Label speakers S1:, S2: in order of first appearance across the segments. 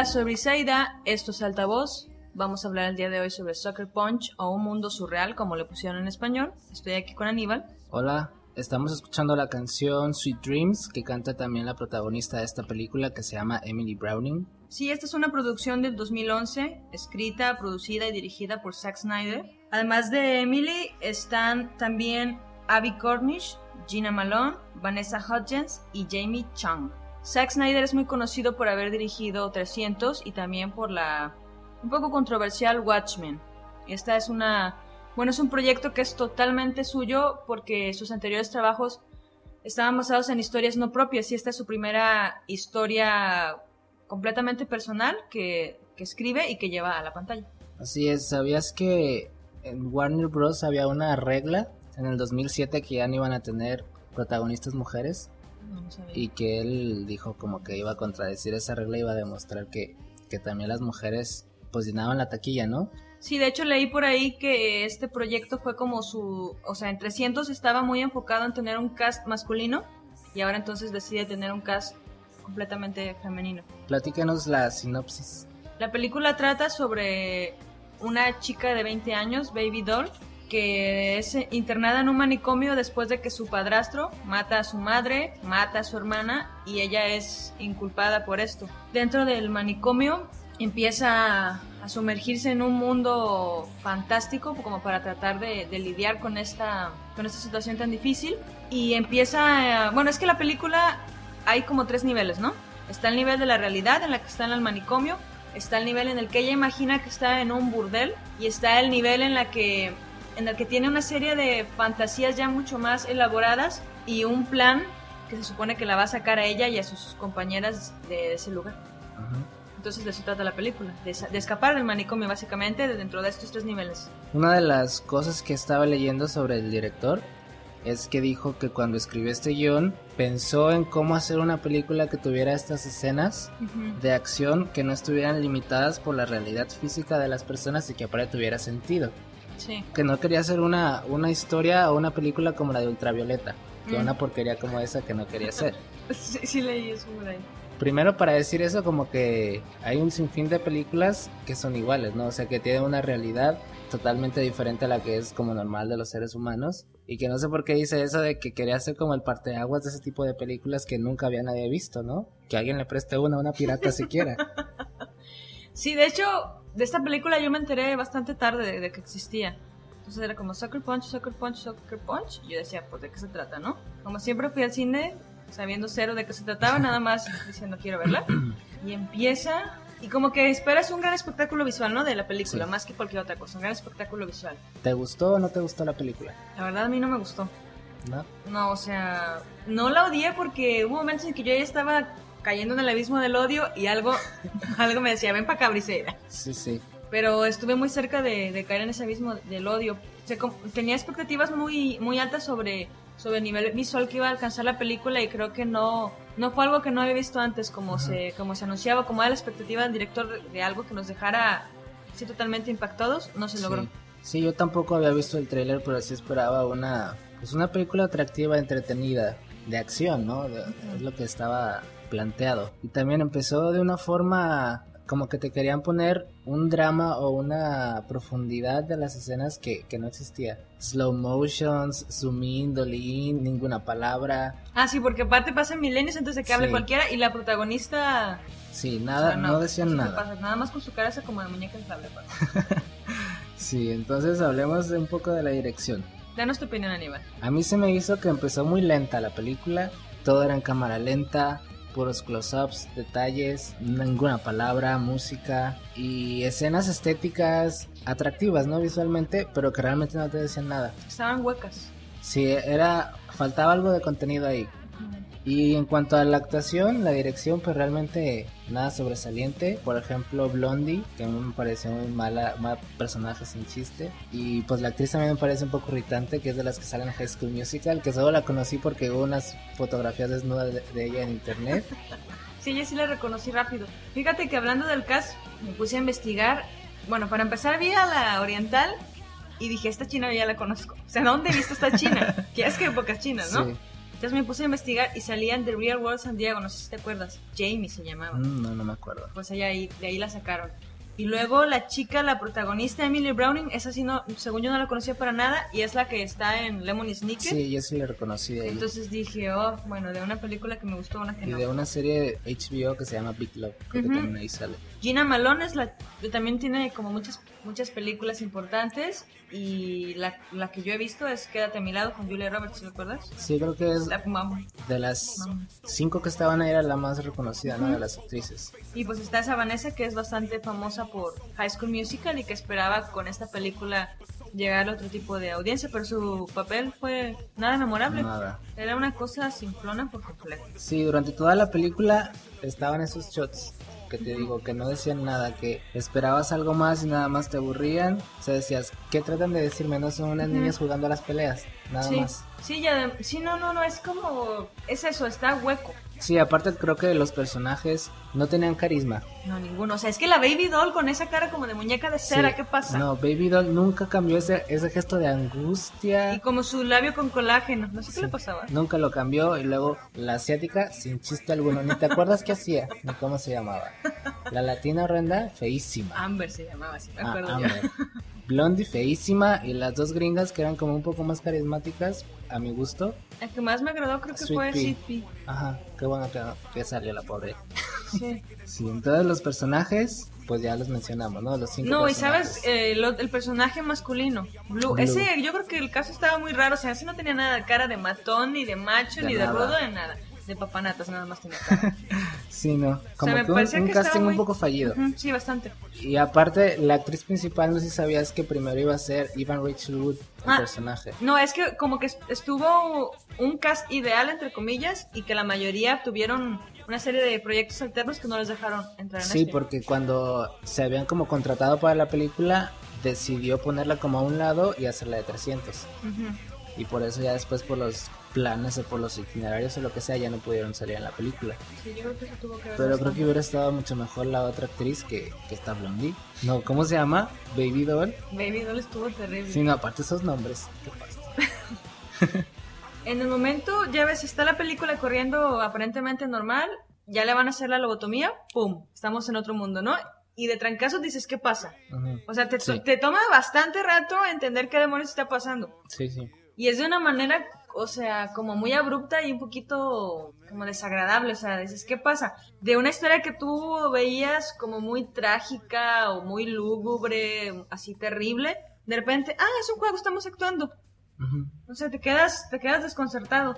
S1: Hola, soy Briseida, esto es Altavoz. Vamos a hablar el día de hoy sobre Sucker Punch o un mundo surreal, como le pusieron en español. Estoy aquí con Aníbal.
S2: Hola, estamos escuchando la canción Sweet Dreams que canta también la protagonista de esta película que se llama Emily Browning.
S1: Sí, esta es una producción del 2011, escrita, producida y dirigida por Zack Snyder. Además de Emily, están también Abby Cornish, Gina Malone, Vanessa Hudgens y Jamie Chung. Zack Snyder es muy conocido por haber dirigido 300 y también por la un poco controversial Watchmen. Esta es una, bueno, es un proyecto que es totalmente suyo porque sus anteriores trabajos estaban basados en historias no propias y esta es su primera historia completamente personal que, que escribe y que lleva a la pantalla.
S2: Así es, ¿sabías que en Warner Bros. había una regla en el 2007 que ya no iban a tener protagonistas mujeres?
S1: No, no sabía.
S2: Y que él dijo como que iba a contradecir esa regla y iba a demostrar que, que también las mujeres pues llenaban la taquilla, ¿no?
S1: Sí, de hecho leí por ahí que este proyecto fue como su, o sea, en 300 estaba muy enfocado en tener un cast masculino y ahora entonces decide tener un cast completamente femenino.
S2: Platícanos la sinopsis.
S1: La película trata sobre una chica de 20 años, Baby Doll, que es internada en un manicomio después de que su padrastro mata a su madre, mata a su hermana y ella es inculpada por esto. Dentro del manicomio empieza a sumergirse en un mundo fantástico como para tratar de, lidiar con esta, con esta situación tan difícil y empieza, bueno, es que la película hay como tres niveles, ¿no? Está el nivel de la realidad en la que está en el manicomio, está el nivel en el que ella imagina que está en un burdel y está el nivel en la que en el que tiene una serie de fantasías ya mucho más elaboradas y un plan que se supone que la va a sacar a ella y a sus compañeras de ese lugar. Entonces de eso trata la película, de, escapar del manicomio básicamente de dentro de estos tres niveles.
S2: Una de las cosas que estaba leyendo sobre el director es que dijo que cuando escribió este guion pensó en cómo hacer una película que tuviera estas escenas de acción que no estuvieran limitadas por la realidad física de las personas y que aparte tuviera sentido.
S1: Sí.
S2: Que no quería hacer una, una historia o una película como la de Ultravioleta, que
S1: Mm.
S2: una porquería como esa que no quería hacer.
S1: Sí, sí leí eso por ahí.
S2: Primero para decir eso como que hay un sinfín de películas que son iguales, ¿no? O sea, que tienen una realidad totalmente diferente a la que es como normal de los seres humanos y que no sé por qué dice eso de que quería hacer como el parteaguas de ese tipo de películas que nunca había nadie visto, ¿no? Que alguien le preste una a una pirata siquiera.
S1: Sí, de hecho, de esta película yo me enteré bastante tarde de, de que existía. Entonces era como Sucker Punch, Sucker Punch, Sucker Punch. Y yo decía, pues, ¿de qué se trata, no? Como siempre fui al cine sabiendo cero de qué se trataba, nada más diciendo quiero verla. Y empieza... Y como que esperas un gran espectáculo visual, ¿no? De la película,
S2: Sí.
S1: más que cualquier otra cosa. Un gran espectáculo visual.
S2: ¿Te gustó o no te gustó la película?
S1: La verdad a mí no me gustó.
S2: ¿No?
S1: No, o sea, no la odié porque hubo momentos en que yo ya estaba cayendo en el abismo del odio y algo, algo me decía, ven para acá, Briseida.
S2: Sí, sí.
S1: Pero estuve muy cerca de, de caer en ese abismo del odio. O sea, tenía expectativas muy, muy altas sobre, sobre el nivel visual que iba a alcanzar la película y creo que no, no fue algo que no había visto antes, como, se, como se anunciaba, como era la expectativa del director de, algo que nos dejara así totalmente impactados, no se logró.
S2: Sí. Sí, yo tampoco había visto el tráiler, pero sí esperaba una, pues una película atractiva, entretenida, de acción, ¿no? De- Es lo que estaba planteado. Y también empezó de una forma como que te querían poner un drama o una profundidad de las escenas que, que no existía. Slow motions, zoom in, ninguna palabra.
S1: Ah, sí, porque aparte pasan milenios antes de que hable
S2: Sí.
S1: cualquiera y la protagonista...
S2: Sí,
S1: o
S2: nada,
S1: sea,
S2: no, decían
S1: se
S2: nada.
S1: pasa, nada más con su cara hace como de muñeca inflable. aparte.
S2: Sí, entonces hablemos de un poco de la dirección.
S1: Danos tu opinión, Aníbal.
S2: A mí se me hizo que empezó muy lenta la película, todo era en cámara lenta, puros close-ups, detalles, ninguna palabra, música y escenas estéticas atractivas, ¿no? Visualmente, pero que realmente no te decían nada.
S1: Estaban huecas.
S2: Sí, era, faltaba algo de contenido ahí. Y en cuanto a la actuación, la dirección, pues realmente nada sobresaliente. Por ejemplo, Blondie, que a mí me pareció muy mala, mal personaje sin chiste. Y pues la actriz también me parece un poco irritante, que es de las que salen en High School Musical, que solo la conocí porque hubo unas fotografías desnudas de, de ella en internet.
S1: Sí, yo sí la reconocí rápido. Fíjate que hablando del cast, me puse a investigar. Bueno, para empezar vi a la oriental y dije, esta china ya la conozco. O sea, ¿dónde he visto esta china? que es que épocas chinas, ¿no?
S2: Sí.
S1: Entonces me puse a investigar y salían The Real World San Diego, no sé si te acuerdas. Jamie se llamaba.
S2: Mm, no, no me acuerdo.
S1: Pues ella ahí, de ahí la sacaron. Y luego la chica, la protagonista, Emily Browning, esa sí no, según yo no la conocía para nada, y es la que está en Lemon Snicket.
S2: Sí, yo sí la reconocí de ahí.
S1: Entonces dije, oh, bueno, de una película que me gustó, una que
S2: y
S1: no.
S2: de una serie de HBO que se llama Big Love, creo
S1: Ujú.
S2: que también ahí sale.
S1: Gina Malone es la, también tiene como muchas muchas películas importantes y la, la que yo he visto es Quédate a mi lado con Julia Roberts, ¿recuerdas?
S2: Sí, creo que es
S1: La
S2: de las cinco que estaban ahí era la más reconocida, ¿no? De las actrices.
S1: Y pues está esa Vanessa que es bastante famosa por High School Musical y que esperaba con esta película llegar a otro tipo de audiencia, pero su papel fue nada memorable.
S2: Nada.
S1: Era una cosa simplona por completo.
S2: Sí, durante toda la película estaban esos shots que te digo, que no decían nada, que esperabas algo más y nada más te aburrían. O sea, decías, ¿qué tratan de decirme? No son unas niñas jugando a las peleas, nada
S1: sí,
S2: más.
S1: sí, ya, sí, no, no, no, es como, es eso, está hueco.
S2: Sí, aparte creo que los personajes no tenían carisma.
S1: No, ninguno. O sea, es que la Baby Doll con esa cara como de muñeca de cera,
S2: Sí.
S1: ¿qué pasa?
S2: No, Baby Doll nunca cambió ese, ese gesto de angustia.
S1: Y como su labio con colágeno. No sé qué
S2: Sí.
S1: le pasaba.
S2: Nunca lo cambió y luego la asiática sin chiste alguno. Ni te acuerdas qué hacía, ni cómo se llamaba. La latina horrenda, feísima.
S1: Amber se llamaba, así me
S2: Ah,
S1: acuerdo yo.
S2: Amber. Blondie, feísima. Y las dos gringas que eran como un poco más carismáticas, a mi gusto.
S1: El que más me agradó creo que
S2: Sweet
S1: fue. Sweet Pea.
S2: Ajá, qué bueno que, que salió la pobre.
S1: Sí.
S2: Sí, en todos los personajes, pues ya los mencionamos, ¿no? Los cinco
S1: No, y sabes, eh, lo- el personaje masculino, Blue,
S2: Blue.
S1: ese yo creo que el caso estaba muy raro, o sea, ese no tenía nada de cara de matón, ni de macho,
S2: De
S1: ni de rudo, de nada. De papanatas nada más tenía cara.
S2: Sí, no. Como
S1: me
S2: que un, un
S1: que
S2: casting
S1: muy-
S2: un poco fallido.
S1: Sí, bastante.
S2: Y aparte, la actriz principal, no sé si sabías que primero iba a ser Ivan Rachel Wood, el
S1: Ah.
S2: personaje.
S1: No, es que como que est- estuvo un cast ideal, entre comillas, y que la mayoría tuvieron una serie de proyectos alternos que no les dejaron entrar en
S2: Sí,
S1: este.
S2: porque cuando se habían como contratado para la película, decidió ponerla como a un lado y hacerla de 300.
S1: Ujú.
S2: Y por eso ya después por los planes o por los itinerarios o lo que sea ya no pudieron salir en la película.
S1: Sí, yo creo que eso tuvo que ver
S2: Pero creo que hubiera estado mucho mejor la otra actriz que, que está Blondie. No, ¿cómo se llama? Baby Doll.
S1: Baby Doll estuvo terrible.
S2: Sí, no, aparte esos nombres. ¿Qué pasa?
S1: En el momento, ya ves, está la película corriendo aparentemente normal, ya le van a hacer la lobotomía, ¡pum! Estamos en otro mundo, ¿no? Y de trancazo dices, ¿qué pasa? O sea, te,
S2: Sí.
S1: te toma bastante rato entender qué demonios está pasando.
S2: Sí, sí.
S1: Y es de una manera, o sea, como muy abrupta y un poquito como desagradable. O sea, dices, ¿qué pasa? De una historia que tú veías como muy trágica o muy lúgubre, así terrible, de repente, ah, es un juego, estamos actuando.
S2: Ujú.
S1: O sea, te quedas, te quedas desconcertado.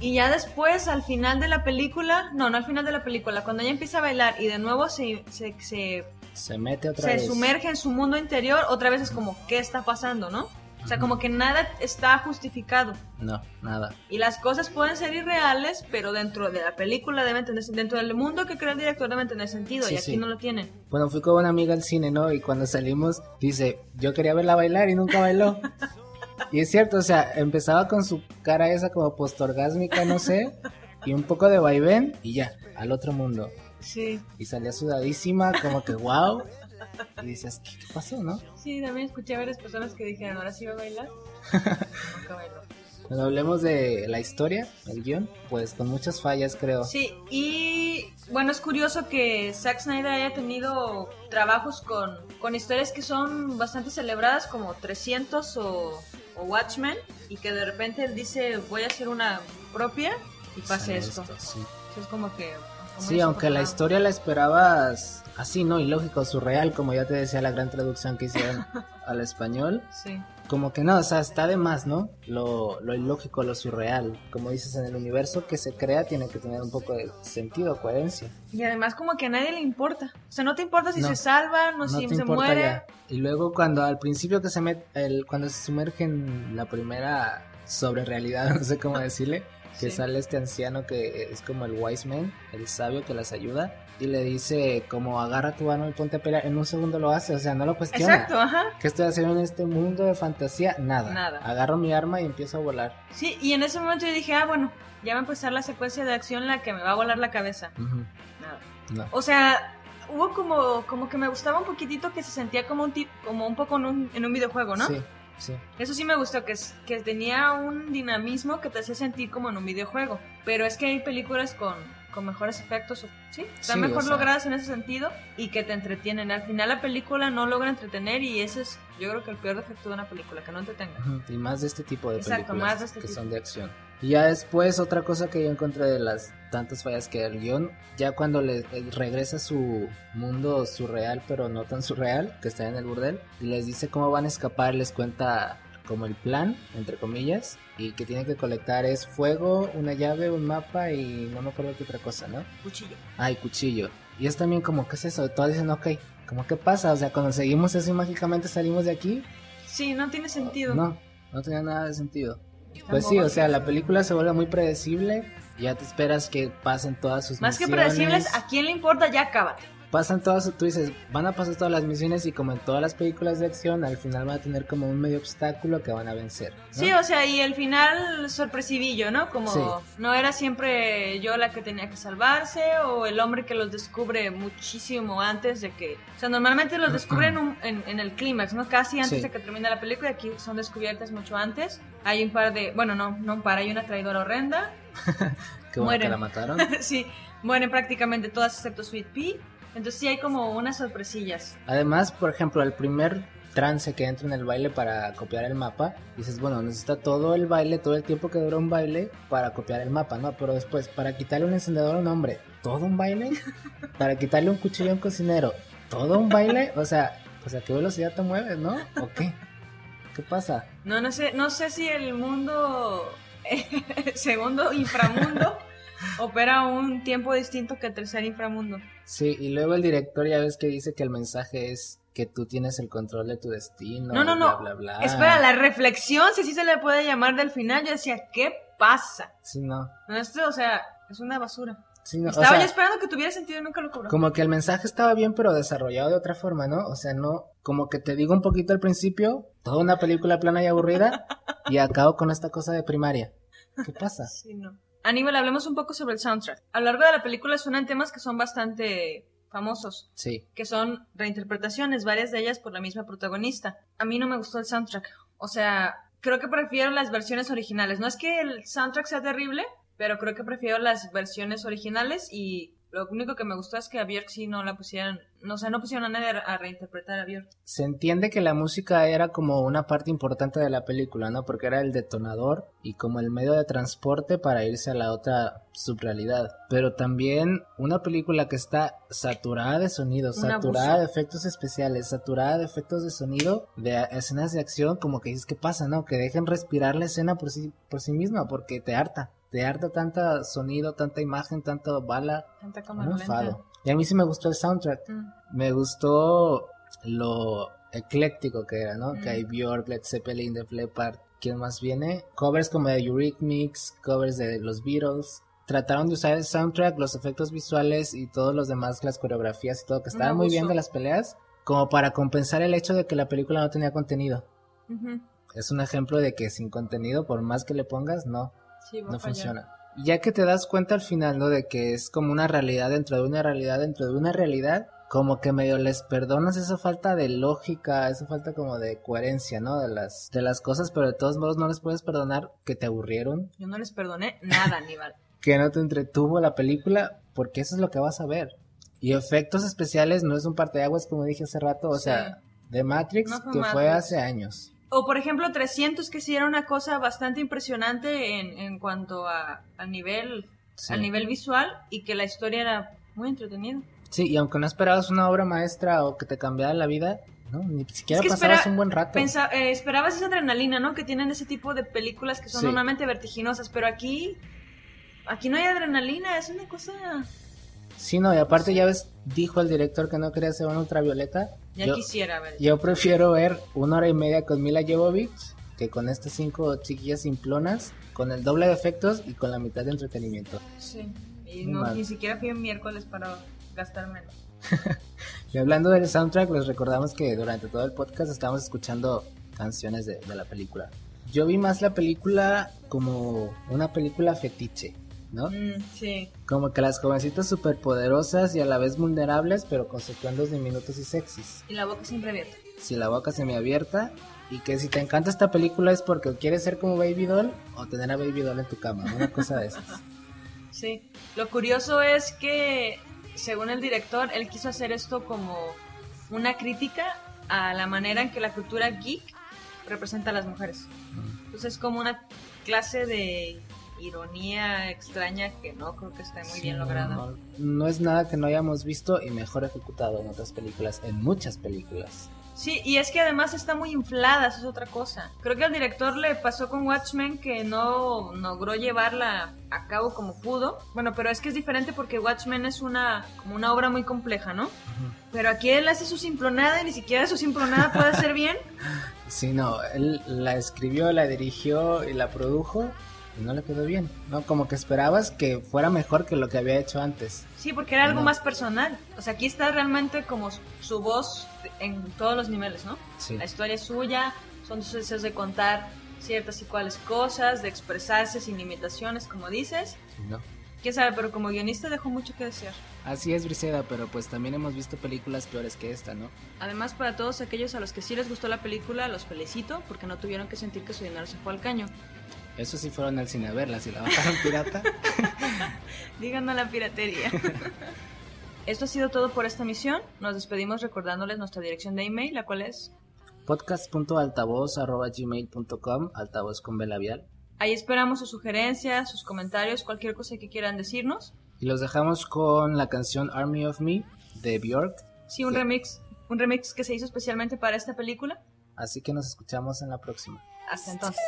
S1: Y ya después, al final de la película, no, no al final de la película, cuando ella empieza a bailar y de nuevo se, se, se,
S2: Se mete otra
S1: se
S2: vez.
S1: sumerge en su mundo interior, otra vez es como, ¿qué está pasando, no? O sea, como que nada está justificado.
S2: No, nada.
S1: Y las cosas pueden ser irreales, pero dentro de la película deben tener, dentro del mundo que crea el director deben tener sentido,
S2: Sí,
S1: y aquí
S2: sí.
S1: no lo tienen.
S2: Bueno, fui con una amiga al cine, ¿no? Y cuando salimos, dice, yo quería verla bailar y nunca bailó. y es cierto, o sea, empezaba con su cara esa como postorgásmica, no sé, y un poco de vaivén y ya, al otro mundo.
S1: Sí,
S2: Y salía sudadísima, como que wow. Y dices, ¿qué, qué pasó, no?
S1: sí, también escuché a varias personas que dijeron, ¿ahora sí va a bailar?
S2: Cuando hablemos de la historia, el guion, pues con muchas fallas, creo.
S1: Sí, y bueno, es curioso que Zack Snyder haya tenido trabajos con, con historias que son bastante celebradas, como 300 o, o Watchmen, y que de repente él dice, voy a hacer una propia y pase
S2: Sale
S1: esto.
S2: sí.
S1: Es como que...
S2: Sí, aunque la historia la esperabas así, ¿no? Ilógico, surreal, como ya te decía la gran traducción que hicieron al español.
S1: Sí.
S2: Como que no, o sea, está de más, ¿no? Lo, lo ilógico, lo surreal. Como dices, en el universo que se crea tiene que tener un poco de sentido, coherencia.
S1: Y además como que a nadie le importa. O sea, no te importa si
S2: No.
S1: se salva, no,
S2: No
S1: si
S2: te
S1: se muere.
S2: ya. Y luego cuando al principio que se mete, el, cuando se sumerge en la primera sobre realidad, no sé cómo decirle, que
S1: Sí.
S2: sale este anciano que es como el wise man, el sabio que las ayuda, y le dice como agarra tu arma y ponte a pelear, en un segundo lo hace, o sea, no lo cuestiona.
S1: Exacto, ajá.
S2: ¿Qué estoy haciendo en este mundo de fantasía? Nada.
S1: Nada.
S2: Agarro mi arma y empiezo a volar.
S1: Sí, y en ese momento yo dije, ah, bueno, ya va a empezar la secuencia de acción la que me va a volar la cabeza. Nada.
S2: No.
S1: O sea, hubo como, como que me gustaba un poquitito que se sentía como un tip, como un poco en un, en un videojuego, ¿no?
S2: Sí. Sí.
S1: Eso sí me gustó, que, es- que tenía un dinamismo que te hacía sentir como en un videojuego. Pero es que hay películas con, con mejores efectos, o- ¿sí? Están
S2: Sí, o
S1: mejor
S2: sea-
S1: logradas en ese sentido y que te entretienen. Al final la película no logra entretener y ese es, yo creo que el peor defecto de una película, que no entretenga.
S2: Y más de este tipo de
S1: Exacto,
S2: películas
S1: más de este
S2: que
S1: tipo.
S2: son de acción. Y ya después, otra cosa que yo encontré de las tantas fallas que el guion, ya cuando le eh, regresa a su mundo surreal, pero no tan surreal, que está en el burdel, y les dice cómo van a escapar, les cuenta como el plan, entre comillas, y que tienen que colectar es fuego, una llave, un mapa y no me acuerdo qué otra cosa, ¿no?
S1: Cuchillo.
S2: Ay, cuchillo. Y es también como, ¿qué es eso? Todos dicen, ok, ¿cómo qué pasa? O sea, cuando seguimos eso y mágicamente salimos de aquí,
S1: Sí, no tiene sentido.
S2: no, no tenía nada de sentido. Pues sí, o sea, la película se vuelve muy predecible. Ya te esperas que pasen todas sus
S1: Más que predecibles, ¿a quién le importa? Ya cábate.
S2: Pasan todas, tú dices, van a pasar todas las misiones y como en todas las películas de acción, al final van a tener como un medio obstáculo que van a vencer. ¿no?
S1: Sí, o sea, y el final sorpresivillo, ¿no? Como
S2: Sí.
S1: no era siempre yo la que tenía que salvarse o el hombre que los descubre muchísimo antes de que... O sea, normalmente los descubren un- en, en el clímax, ¿no? Casi antes
S2: Sí.
S1: de que termine la película y aquí son descubiertas mucho antes. Hay un par de... Bueno, no, no un par, hay una traidora horrenda.
S2: que, bueno, que
S1: mueren.
S2: la mataron.
S1: sí, mueren prácticamente todas excepto Sweet Pea. Entonces sí hay como unas sorpresillas.
S2: Además, por ejemplo, el primer trance que entra en el baile para copiar el mapa, dices, bueno, necesita todo el baile, todo el tiempo que dura un baile para copiar el mapa, ¿no? Pero después, para quitarle un encendedor a un hombre, ¿todo un baile? Para quitarle un cuchillo a un cocinero, ¿todo un baile? O sea, pues a qué velocidad te mueves, ¿no? ¿O qué? ¿Qué pasa?
S1: No, no sé, no sé si el mundo, segundo inframundo, opera un tiempo distinto que el tercer inframundo.
S2: Sí, y luego el director ya ves que dice que el mensaje es que tú tienes el control de tu destino.
S1: No, no,
S2: bla,
S1: no.
S2: bla, bla.
S1: Espera, la reflexión, si así se le puede llamar del final, yo decía, ¿qué pasa?
S2: Sí, no.
S1: No, esto, o sea, es una basura.
S2: Sí, no. o
S1: Estaba
S2: sea,
S1: yo esperando que tuviera sentido y nunca lo cobró.
S2: Como que el mensaje estaba bien, pero desarrollado de otra forma, ¿no? O sea, no, como que te digo un poquito al principio, toda una película plana y aburrida, y acabo con esta cosa de primaria. ¿Qué pasa?
S1: Sí, no. Aníbal, hablemos un poco sobre el soundtrack. A lo largo de la película suenan temas que son bastante famosos.
S2: Sí,
S1: que son reinterpretaciones, varias de ellas por la misma protagonista. A mí no me gustó el soundtrack. O sea, creo que prefiero las versiones originales. No es que el soundtrack sea terrible, pero creo que prefiero las versiones originales y lo único que me gustó es que a Björk sí no la pusieran, no, sea, no pusieron a nadie a reinterpretar a Björk.
S2: se entiende que la música era como una parte importante de la película, ¿no? Porque era el detonador y como el medio de transporte para irse a la otra subrealidad. Pero también una película que está saturada de sonido,
S1: Un
S2: saturada
S1: abuso.
S2: de efectos especiales, saturada de efectos de sonido, de escenas de acción, como que dices, ¿qué pasa, no? Que dejen respirar la escena por sí, por sí misma, porque te harta. Te harta tanta sonido, tanta imagen, tanta bala.
S1: Tanta cámara lenta.
S2: enfado. Y a mí sí me gustó el soundtrack
S1: Mm.
S2: me gustó lo ecléctico que era, ¿no?
S1: Mm.
S2: Que hay Björk, Led Zeppelin, Def Leppard, ¿quién más viene? Covers como de Eurythmics, covers de los Beatles. Trataron de usar el soundtrack, los efectos visuales y todos los demás, las coreografías y todo, que
S1: Un
S2: estaban muy bien de las peleas, como para compensar el hecho de que la película no tenía contenido. Es un ejemplo de que sin contenido, por más que le pongas, no,
S1: Sí,
S2: no funciona. Ya que te das cuenta al final, ¿no? De que es como una realidad dentro de una realidad dentro de una realidad, como que medio les perdonas esa falta de lógica, esa falta como de coherencia, ¿no? De las, de las cosas, pero de todos modos no les puedes perdonar que te aburrieron,
S1: Yo no les perdoné nada, Aníbal.
S2: que no te entretuvo la película, porque eso es lo que vas a ver. Y efectos especiales no es un parteaguas como dije hace rato, o
S1: Sí.
S2: sea, de Matrix,
S1: No fue
S2: que fue hace años.
S1: O por ejemplo 300 que sí era una cosa bastante impresionante en, en cuanto a, a nivel
S2: Sí.
S1: nivel visual y que la historia era muy entretenida.
S2: Sí, y aunque no esperabas una obra maestra o que te cambiara la vida, no, ni siquiera
S1: Es que
S2: pasabas
S1: espera-
S2: un buen rato.
S1: Pensa- eh, esperabas esa adrenalina, ¿no? Que tienen ese tipo de películas que son
S2: Sí.
S1: normalmente vertiginosas, pero aquí aquí no hay adrenalina, es una cosa
S2: Sí, no, y aparte ya ves, dijo el director que no quería hacer una ultravioleta.
S1: ya
S2: yo,
S1: quisiera ver.
S2: yo prefiero ver una hora y media con Mila Jovovich que con estas cinco chiquillas simplonas, con el doble de efectos y con la mitad de entretenimiento.
S1: Sí. Y no,
S2: mal.
S1: ni siquiera fui en miércoles para gastármelo.
S2: Y hablando del soundtrack, les recordamos que durante todo el podcast estamos escuchando canciones de, de la película. Yo vi más la película como una película fetiche, ¿no?
S1: Mm, sí.
S2: Como que las jovencitas superpoderosas y a la vez vulnerables, pero con sus atuendos diminutos y sexys.
S1: Y la boca siempre abierta.
S2: Si la boca semiabierta y que si te encanta esta película es porque quieres ser como Baby Doll o tener a Baby Doll en tu cama, una cosa de esas.
S1: Sí, lo curioso es que, según el director, él quiso hacer esto como una crítica a la manera en que la cultura geek representa a las mujeres. Entonces es como una clase de ironía extraña que no creo que esté muy bien lograda.
S2: No, no es nada que no hayamos visto y mejor ejecutado en otras películas, en muchas películas.
S1: Sí, y es que además está muy inflada, eso es otra cosa. Creo que al director le pasó con Watchmen que no logró llevarla a cabo como pudo. Bueno, pero es que es diferente porque Watchmen es una como una obra muy compleja, ¿no? Pero aquí él hace su simplonada y ni siquiera su simplonada puede ser bien.
S2: Sí, no, él la escribió, la dirigió y la produjo no le quedó bien, ¿no? Como que esperabas que fuera mejor que lo que había hecho antes.
S1: Sí, porque era algo
S2: No.
S1: más personal. O sea, aquí está realmente como su- su voz en todos los niveles, ¿no?
S2: Sí.
S1: La historia es suya, son sus deseos de contar ciertas y cuales cosas, de expresarse sin limitaciones, como dices.
S2: No.
S1: Quién sabe, pero como guionista dejó mucho que desear.
S2: Así es, Briseda, pero pues también hemos visto películas peores que esta, ¿no?
S1: Además, para todos aquellos a los que sí les gustó la película, los felicito porque no tuvieron que sentir que su dinero se fue al caño.
S2: Eso sí fueron al cine a verla, si la bajaron pirata.
S1: Díganos la piratería. Esto ha sido todo por esta emisión. Nos despedimos recordándoles nuestra dirección de email, la cual es
S2: podcast.altavoz.gmail.com, altavoz con B labial.
S1: Ahí esperamos sus sugerencias, sus comentarios, cualquier cosa que quieran decirnos.
S2: Y los dejamos con la canción Army of Me de Bjork.
S1: Sí, un
S2: Sí.
S1: remix, un remix que se hizo especialmente para esta película.
S2: Así que nos escuchamos en la próxima.
S1: Hasta entonces.